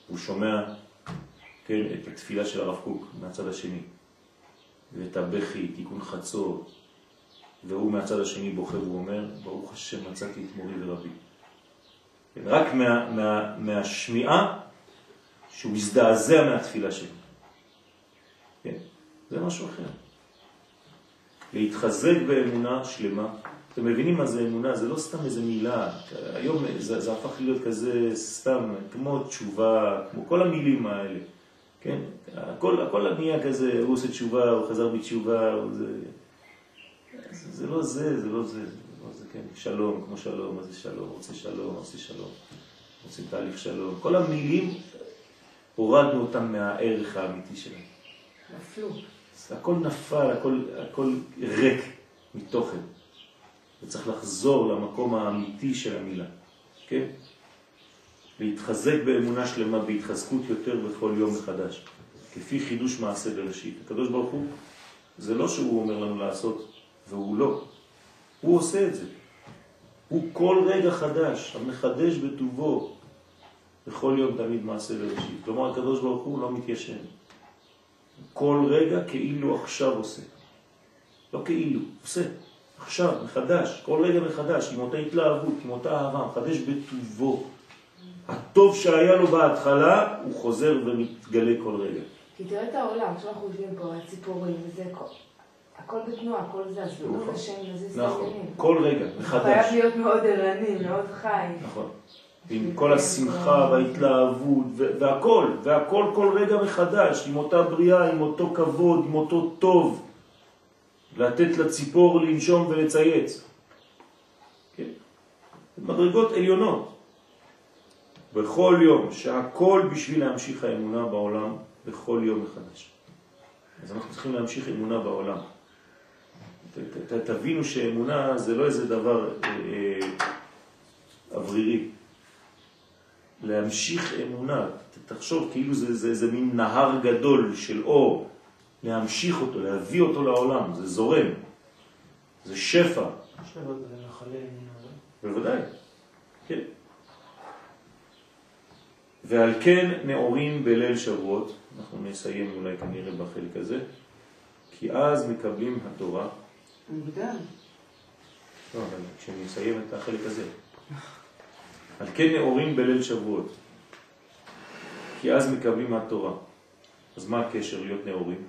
הוא שומע כן, את התפילה של הרב קוק מהצד השני. ואת הבכי, תיקון חצות, והוא מהצד השני בוכה והוא אומר, ברוך השם מצאתי את מורי ורבי. כן, רק מה, מה, מהשמיעה שהוא מזדעזע מהתפילה שלו. כן? זה משהו אחר. להתחזק באמונה שלמה. אתם מבינים מה זה אמונה? זה לא סתם איזה מילה. היום זה, זה הפך להיות כזה סתם, כמו תשובה, כמו כל המילים האלה. כן? הכל, הכל נהיה כזה, הוא עושה תשובה, הוא חזר בתשובה, הוא זה... זה, לא זה, זה לא זה, זה לא זה, כן? שלום, כמו שלום, מה זה שלום? רוצה שלום, עושה שלום, רוצה תהליך שלום. כל המילים, הורדנו אותם מהערך האמיתי שלהם. נפלו. הכל נפל, הכל, הכל ריק מתוכן. וצריך לחזור למקום האמיתי של המילה, כן? להתחזק באמונה שלמה, בהתחזקות יותר בכל יום מחדש, כפי חידוש מעשה בראשית. הקדוש ברוך הוא, זה לא שהוא אומר לנו לעשות, והוא לא. הוא עושה את זה. הוא כל רגע חדש, המחדש בטובו, בכל יום תמיד מעשה בראשית. כלומר, הקדוש ברוך הוא לא מתיישן. כל רגע כאילו עכשיו עושה. לא כאילו, עושה. עכשיו, מחדש, כל רגע מחדש, עם אותה התלהבות, עם אותה אהבה, מחדש בטובו. הטוב שהיה לו בהתחלה, הוא חוזר ומתגלה כל רגע. כי תראה את העולם, עכשיו אנחנו יושבים פה, הציפורים, וזה הכל בתנועה, הכל זז, והוא נכון. השם, וזה נכון, כל רגע, מחדש. חייב להיות מאוד ערני, מאוד חי. נכון. עם כל השמחה וההתלהבות והכל, והכל כל רגע מחדש, עם אותה בריאה, עם אותו כבוד, עם אותו טוב, לתת לציפור לנשום ולצייץ. כן? מדרגות עליונות. בכל יום, שהכל בשביל להמשיך האמונה בעולם בכל יום מחדש. אז אנחנו צריכים להמשיך אמונה בעולם. ת, ת, תבינו שאמונה זה לא איזה דבר אה, אה, אוורירי. להמשיך אמונה, תחשוב כאילו זה, זה, זה מין נהר גדול של אור, להמשיך אותו, להביא אותו לעולם, זה זורם, זה שפע. בוודאי, כן. ועל כן נאורים בליל שבועות, אנחנו נסיים אולי כנראה בחלק הזה, כי אז מקבלים התורה. מוקדם. לא, אבל כשנסיים את החלק הזה. על כן נאורים בליל שבועות, כי אז מקבלים התורה. אז מה הקשר להיות נאורים?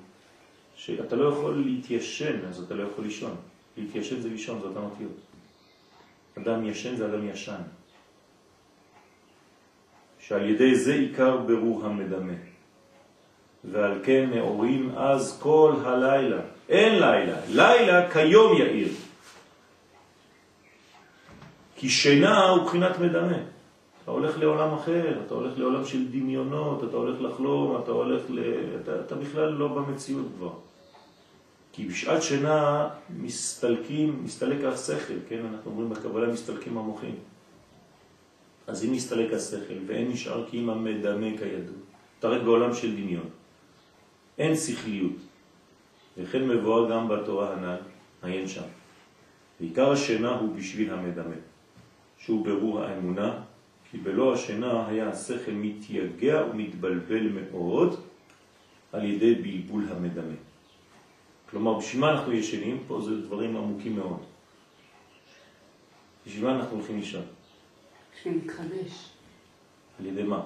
שאתה לא יכול להתיישן, אז אתה לא יכול לישון. להתיישן זה לישון, זה אותן אותיות. אדם ישן זה אדם ישן. שעל ידי זה עיקר ברור המדמה. ועל כן נאורים אז כל הלילה. אין לילה, לילה כיום יאיר. כי שינה הוא בחינת מדמה. אתה הולך לעולם אחר, אתה הולך לעולם של דמיונות, אתה הולך לחלום, אתה הולך ל... אתה, אתה בכלל לא במציאות כבר. כי בשעת שינה מסתלקים, מסתלק השכל, כן? אנחנו אומרים בקבלה מסתלקים המוחים. אז אם מסתלק השכל ואין נשאר כי אם המדמה כידוע, רק בעולם של דמיון. אין שכליות. וכן מבואר גם בתורה הנ"ל, עיין שם. ועיקר השינה הוא בשביל המדמה, שהוא ברור האמונה, כי בלא השינה היה השכל מתייגע ומתבלבל מאוד על ידי בלבול המדמה. כלומר, בשביל מה אנחנו ישנים? פה זה דברים עמוקים מאוד. בשביל מה אנחנו הולכים לישון? בשביל להתחדש. על ידי מה?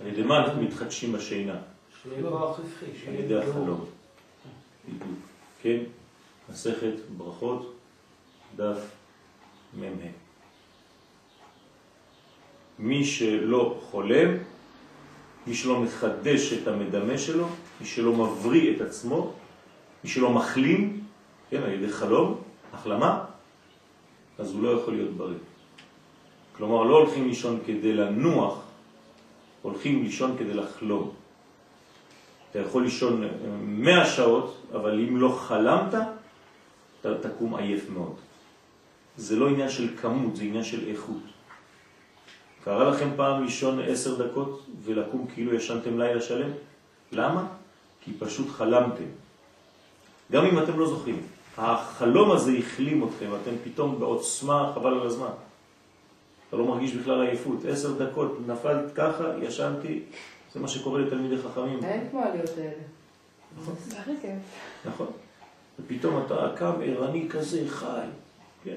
על ידי מה אנחנו מתחדשים בשינה? על ידי. החלום. בדיוק. כן? מסכת ברכות, דף מ"ה. מי שלא חולם, מי שלא מחדש את המדמה שלו, מי שלא מבריא את עצמו, מי שלא מחלים, כן, על ידי חלום, החלמה, אז הוא לא יכול להיות בריא. כלומר, לא הולכים לישון כדי לנוח, הולכים לישון כדי לחלום. אתה יכול לישון 100 שעות, אבל אם לא חלמת, אתה תקום עייף מאוד. זה לא עניין של כמות, זה עניין של איכות. קרה לכם פעם לישון 10 דקות ולקום כאילו ישנתם לילה שלם? למה? כי פשוט חלמתם. גם אם אתם לא זוכרים. החלום הזה החלים אתכם, אתם פתאום בעוצמה חבל על הזמן. אתה לא מרגיש בכלל עייפות. עשר דקות נפלת ככה, ישנתי, זה מה שקורה לתלמידי חכמים. אין כמו העליות האלה. כיף. נכון. ופתאום אתה קם ערני כזה, חי. כן.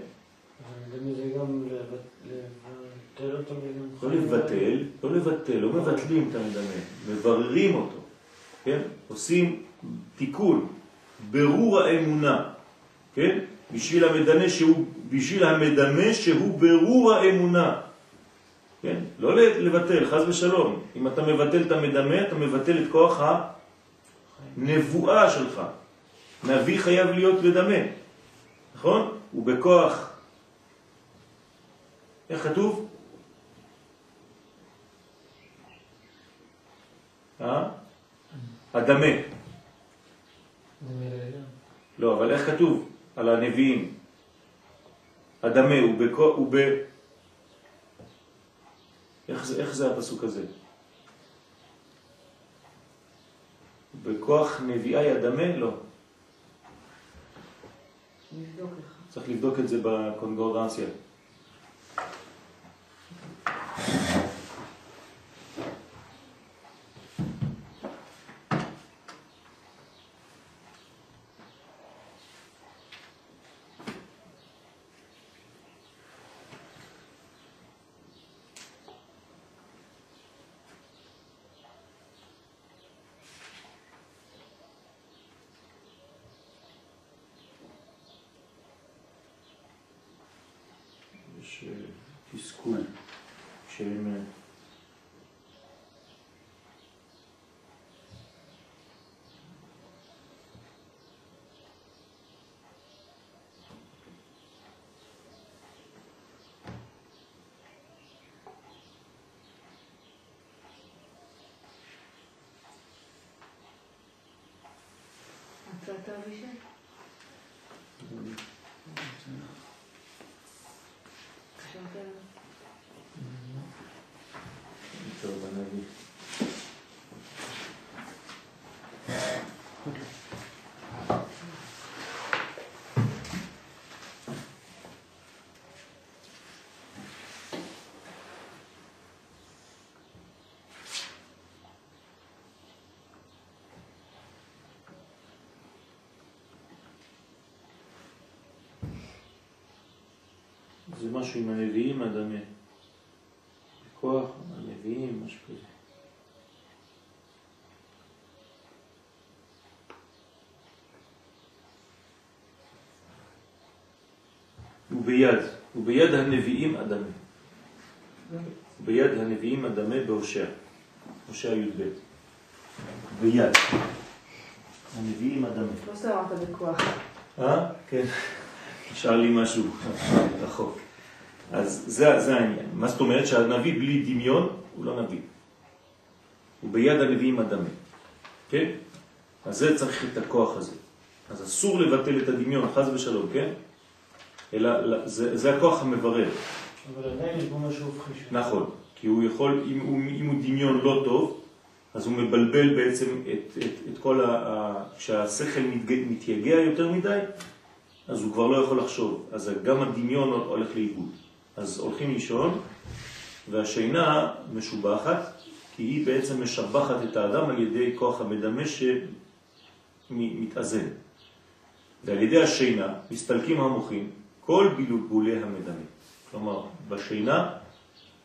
זה גם לבט- לבטל אותו. לא לבטל, לא לבטל, לא מבטלים את המדמה, מבררים אותו, כן? עושים תיקון, ברור האמונה, כן? בשביל המדמה שהוא, בשביל המדמה שהוא ברור האמונה, כן? לא לבטל, חז ושלום. אם אתה מבטל את המדמה, אתה מבטל את כוח הנבואה שלך. נביא חייב להיות לדמה, נכון? ובכוח, איך כתוב? אה? הדמה. לא, אבל איך כתוב על הנביאים? הדמה הוא בכוח, הוא ב... איך זה, איך זה הפסוק הזה? בכוח נביאי הדמה? לא. נבדוק לך. צריך לבדוק את זה בקונגורדנסיה. יש אה, תסכול שהם... אה, מצאת אבישי? חשבת על זה? טוב, הנביא. זה משהו עם הנביאים, הדמה. כוח הנביאים, משהו כזה. וביד, וביד הנביאים אדמה. ביד הנביאים הדמה בהושע, הושע י"ב. ביד. הנביאים הדמה. לא אמרת בכוח. אה? כן. נשאר לי משהו רחוק. אז זה, זה העניין. מה זאת אומרת? שהנביא בלי דמיון הוא לא נביא. הוא ביד הנביאים הדמה. כן? אז זה צריך את הכוח הזה. אז אסור לבטל את הדמיון, חז ושלום, כן? אלא זה, זה הכוח המברר. אבל עדיין יש בו משהו הופכי. נכון, כי הוא יכול, אם הוא, אם הוא דמיון לא טוב, אז הוא מבלבל בעצם את, את, את כל ה... כשהשכל. מתייגע יותר מדי, אז הוא כבר לא יכול לחשוב. אז גם הדמיון הולך לאיבוד. אז הולכים לישון, והשינה משובחת, כי היא בעצם משבחת את האדם על ידי כוח המדמה שמתאזן. ועל ידי השינה מסתלקים המוחים כל בלבולי המדמה. כלומר, בשינה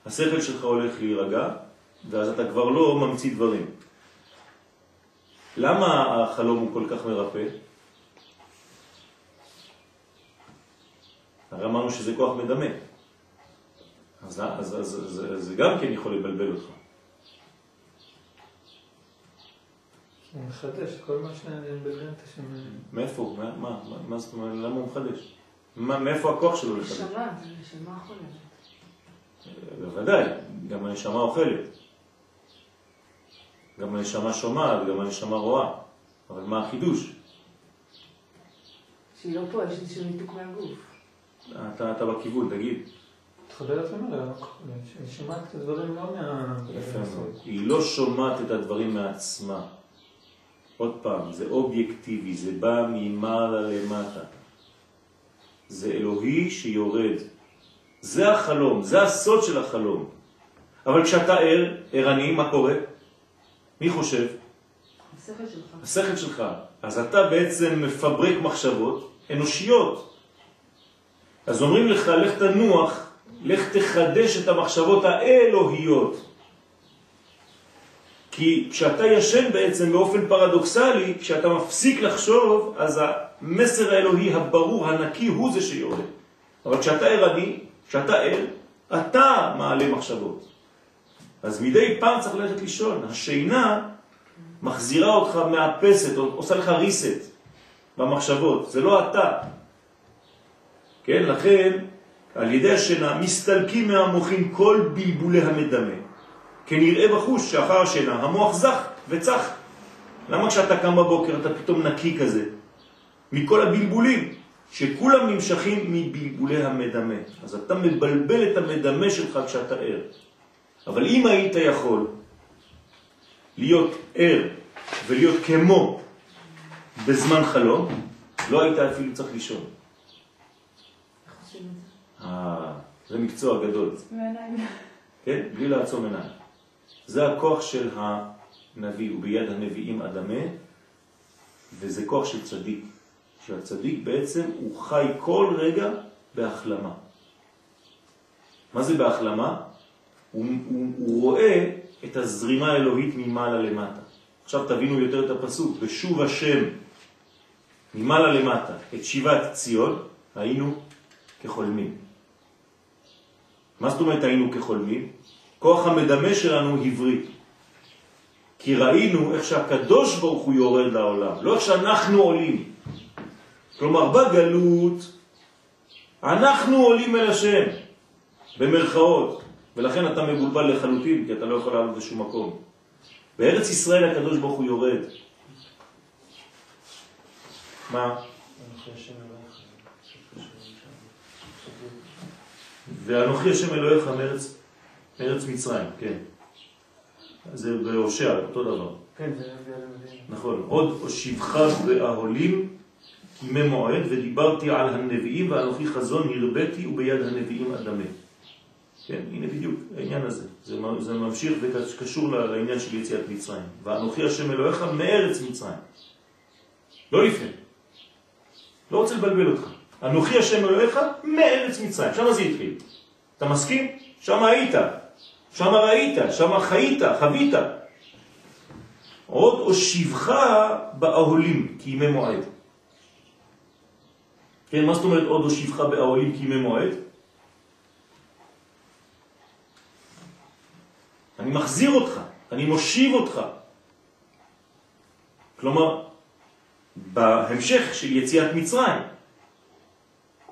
השכל שלך הולך להירגע, ואז אתה כבר לא ממציא דברים. למה החלום הוא כל כך מרפא? הרי אמרנו שזה כוח מדמה. אז, אז, אז, אז, אז זה גם כן יכול לבלבל אותך. הוא מחדש כל מה שבבריאת השם. מאיפה? מה, מה, מה, מה זאת אומרת? למה הוא מחדש? מה, מאיפה הכוח שלו לחדש? נשמה, נשמה חולמת. בוודאי, גם הנשמה אוכלת. גם הנשמה שומעת, גם הנשמה רואה. אבל מה החידוש? שהיא לא פה, יש איזשהו ניתוק מהגוף. אתה, אתה בכיוון, תגיד. מתחברת למעלה, היא שומעת את הדברים לא מה... יפה מאוד. היא לא שומעת את הדברים מעצמה. עוד פעם, זה אובייקטיבי, זה בא ממעלה למטה. זה אלוהי שיורד. זה החלום, זה הסוד של החלום. אבל כשאתה ער, ערני, מה קורה? מי חושב? השכל שלך. השכל שלך. אז אתה בעצם מפברק מחשבות אנושיות. אז אומרים לך, לך תנוח, לך תחדש את המחשבות האלוהיות. כי כשאתה ישן בעצם באופן פרדוקסלי, כשאתה מפסיק לחשוב, אז המסר האלוהי הברור, הנקי, הוא זה שיורד. אבל כשאתה ערני, כשאתה ער, אתה מעלה מחשבות. אז מדי פעם צריך ללכת לישון. השינה מחזירה אותך מאפסת, עושה לך ריסט במחשבות. זה לא אתה. כן, לכן, על ידי השינה מסתלקים מהמוחים כל בלבולי המדמה. כנראה בחוש שאחר השינה המוח זך וצח. למה כשאתה קם בבוקר אתה פתאום נקי כזה? מכל הבלבולים, שכולם נמשכים מבלבולי המדמה. אז אתה מבלבל את המדמה שלך כשאתה ער. אבל אם היית יכול להיות ער ולהיות כמו בזמן חלום, לא היית אפילו צריך לישון. איך עושים את זה? אה, זה מקצוע גדול. מעיניים. כן? בלי לעצום עיניים. זה הכוח של הנביא, הוא ביד הנביאים אדמה, וזה כוח של צדיק. שהצדיק בעצם הוא חי כל רגע בהחלמה. מה זה בהחלמה? הוא, הוא, הוא רואה את הזרימה האלוהית ממעלה למטה. עכשיו תבינו יותר את הפסוק, ושוב השם ממעלה למטה את שיבת ציון, היינו כחולמים. מה זאת אומרת היינו כחולמים? כוח המדמה שלנו הבריא. כי ראינו איך שהקדוש ברוך הוא יורד לעולם, לא איך שאנחנו עולים. כלומר, בגלות אנחנו עולים אל השם, במרכאות, ולכן אתה מבולבל לחלוטין, כי אתה לא יכול לעלות בשום מקום. בארץ ישראל הקדוש ברוך הוא יורד. מה? ואנוכי השם אלוהיך מארץ, מארץ מצרים, כן. זה בהושע, אותו דבר. כן, זה. נכון. עוד הושיבך באהולים כימי מועד, ודיברתי על הנביאים, ואנוכי חזון הרביתי וביד הנביאים אדמה. כן, הנה בדיוק העניין הזה. זה, זה ממשיך וקשור לעניין של יציאת מצרים. ואנוכי השם אלוהיך מארץ מצרים. לא לפני. לא רוצה לבלבל אותך. אנוכי השם אלוהיך מארץ מצרים. שם זה התחיל. אתה מסכים? שם היית. שם ראית, שם חיית, חווית. עוד הושיבך באהולים כימי מועד. כן, מה זאת אומרת עוד הושיבך באהלים כימי מועד? אני מחזיר אותך, אני מושיב אותך. כלומר, בהמשך של יציאת מצרים,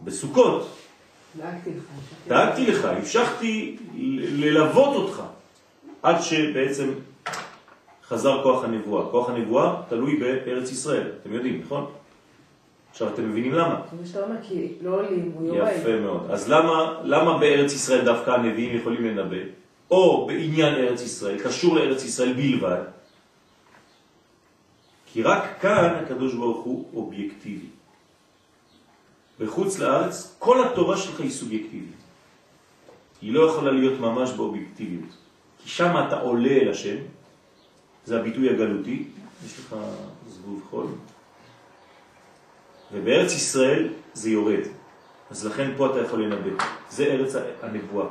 בסוכות, דאגתי לך. דאגתי לך, המשכתי ללוות אותך, עד שבעצם חזר כוח הנבואה. כוח הנבואה תלוי בארץ ישראל, אתם יודעים, נכון? עכשיו אתם מבינים למה? זה שאתה אומר, כי לא עולים, הוא יורד. יפה מאוד. אז למה, למה בארץ ישראל דווקא הנביאים יכולים לנבא? או בעניין ארץ ישראל, קשור לארץ ישראל בלבד? כי רק כאן הקדוש ברוך הוא אובייקטיבי. בחוץ לארץ כל התורה שלך היא סובייקטיבית. היא לא יכולה להיות ממש באובייקטיביות. כי שם אתה עולה אל השם, זה הביטוי הגלותי, יש לך זבוב חול, ובארץ ישראל זה יורד. אז לכן פה אתה יכול לנבא. זה ארץ הנבואה.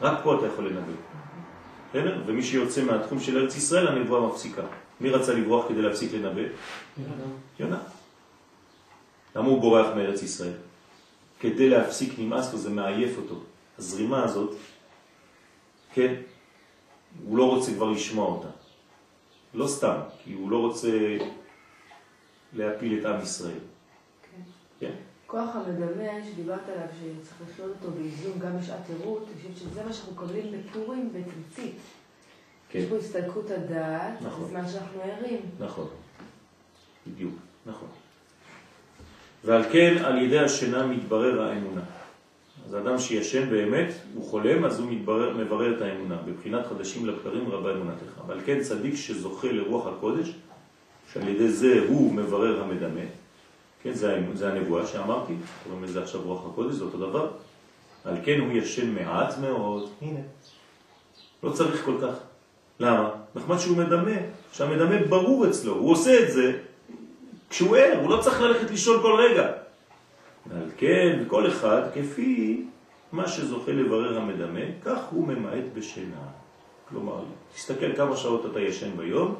רק פה אתה יכול לנבא. בסדר? ומי שיוצא מהתחום של ארץ ישראל, הנבואה מפסיקה. מי רצה לברוח כדי להפסיק לנבא? יונה. למה הוא בורח מארץ ישראל? כדי להפסיק נמאס לו, זה מעייף אותו. הזרימה הזאת, כן, הוא לא רוצה כבר לשמוע אותה. לא סתם, כי הוא לא רוצה להפיל את עם ישראל. כן. כן? כוח המדמה שדיברת עליו, שצריך לחיות אותו באיזון גם בשעת עירות, אני חושבת שזה מה שאנחנו מקבלים בפורים בתמצית. כן. יש פה הסתלקות הדעת, נכון. בזמן שאנחנו ערים. נכון, בדיוק, נכון. ועל כן על ידי השינה מתברר האמונה. אז אדם שישן באמת, הוא חולם, אז הוא מתברר, מברר את האמונה. בבחינת חדשים לבקרים רבה אמונתך. ועל כן צדיק שזוכה לרוח הקודש, שעל ידי זה הוא מברר המדמה, כן, זה, זה הנבואה שאמרתי, קוראים לזה עכשיו רוח הקודש, זה אותו דבר. על כן הוא ישן מעט מאוד, הנה, לא צריך כל כך. למה? נחמד שהוא מדמה, שהמדמה ברור אצלו, הוא עושה את זה כשהוא ער, הוא לא צריך ללכת לישון כל רגע. ועל כן, כל אחד, כפי מה שזוכה לברר המדמה, כך הוא ממעט בשינה. כלומר, תסתכל כמה שעות אתה ישן ביום,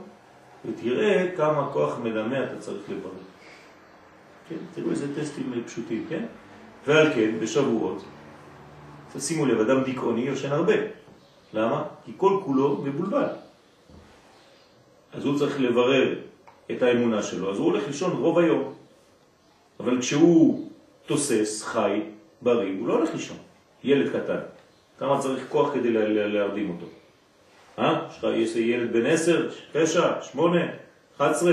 ותראה כמה כוח מדמה אתה צריך לברר. כן, תראו איזה טסטים פשוטים, כן? ועל כן, בשבועות, שימו לב, אדם דיכאוני יושן הרבה. למה? כי כל כולו מבולבל. אז הוא צריך לברר את האמונה שלו, אז הוא הולך לישון רוב היום. אבל כשהוא תוסס, חי, בריא, הוא לא הולך לישון. ילד קטן. כמה צריך כוח כדי לה- לה- להרדים אותו? אה? יש לך יש לי ילד בן 10, 9, 8, 11,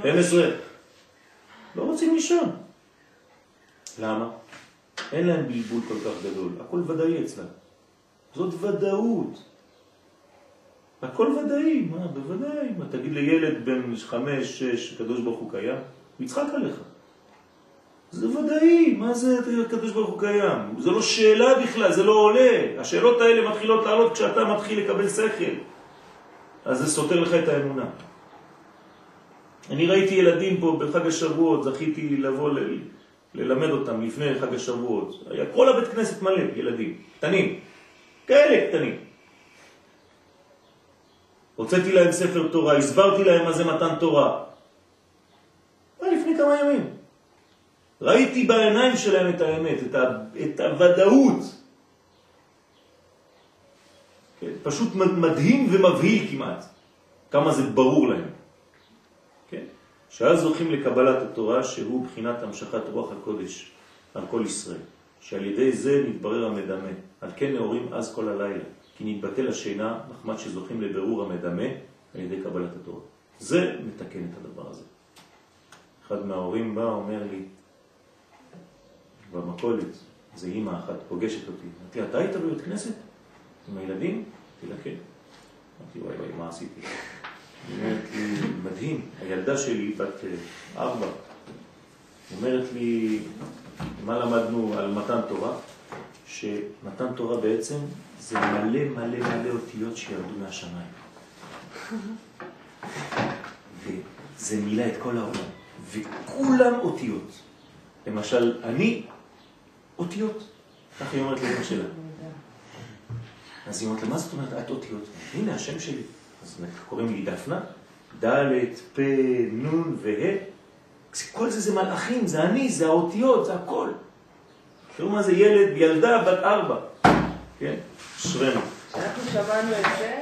12. לא רוצים לישון. למה? אין להם בלבול כל כך גדול, הכל ודאי אצלם. זאת ודאות. הכל ודאי, מה, בוודאי. מה, תגיד לילד בן חמש, שש, הקדוש ברוך הוא קיים, יצחק עליך. זה ודאי, מה זה הקדוש ברוך הוא קיים? זה לא שאלה בכלל, זה לא עולה. השאלות האלה מתחילות לעלות כשאתה מתחיל לקבל שכל. אז זה סותר לך את האמונה. אני ראיתי ילדים פה בחג השבועות, זכיתי לבוא ל... ללמד אותם לפני חג השבועות. היה כל הבית כנסת מלא, ילדים, קטנים, כאלה קטנים. הוצאתי להם ספר תורה, הסברתי להם מה זה מתן תורה. היה לפני כמה ימים. ראיתי בעיניים שלהם את האמת, את, ה, את הוודאות. כן, פשוט מדהים ומבהיל כמעט, כמה זה ברור להם. כן? שאז זוכים לקבלת התורה שהוא בחינת המשכת רוח הקודש על כל ישראל, שעל ידי זה נתברר המדמה, על כן נאורים אז כל הלילה, כי נתבטל השינה, נחמד שזוכים לבירור המדמה על ידי קבלת התורה. זה מתקן את הדבר הזה. אחד מההורים בא, אומר לי, במקולת, זה אימא אחת פוגשת אותי, אמרתי אתה היית בבית כנסת? עם הילדים? אמרתי לה, כן. אמרתי, וואי וואי, מה עשיתי? אומרת לי, מדהים, הילדה שלי בת אה, ארבע, אומרת לי, מה למדנו על מתן תורה? שמתן תורה בעצם זה מלא מלא מלא אותיות שירדו מהשמיים. וזה מילא את כל העולם, וכולם אותיות. למשל, אני אותיות. ככה היא אומרת לאמא שלה. אז היא אומרת לה, מה זאת אומרת את אותיות? הנה השם שלי. אז קוראים לי דפנה, ד', פ', נ' וה'. כל זה זה מלאכים, זה אני, זה האותיות, זה הכל. תראו מה זה ילד, ילדה בת ארבע. כן? אשרנו. כשאנחנו שמענו את זה,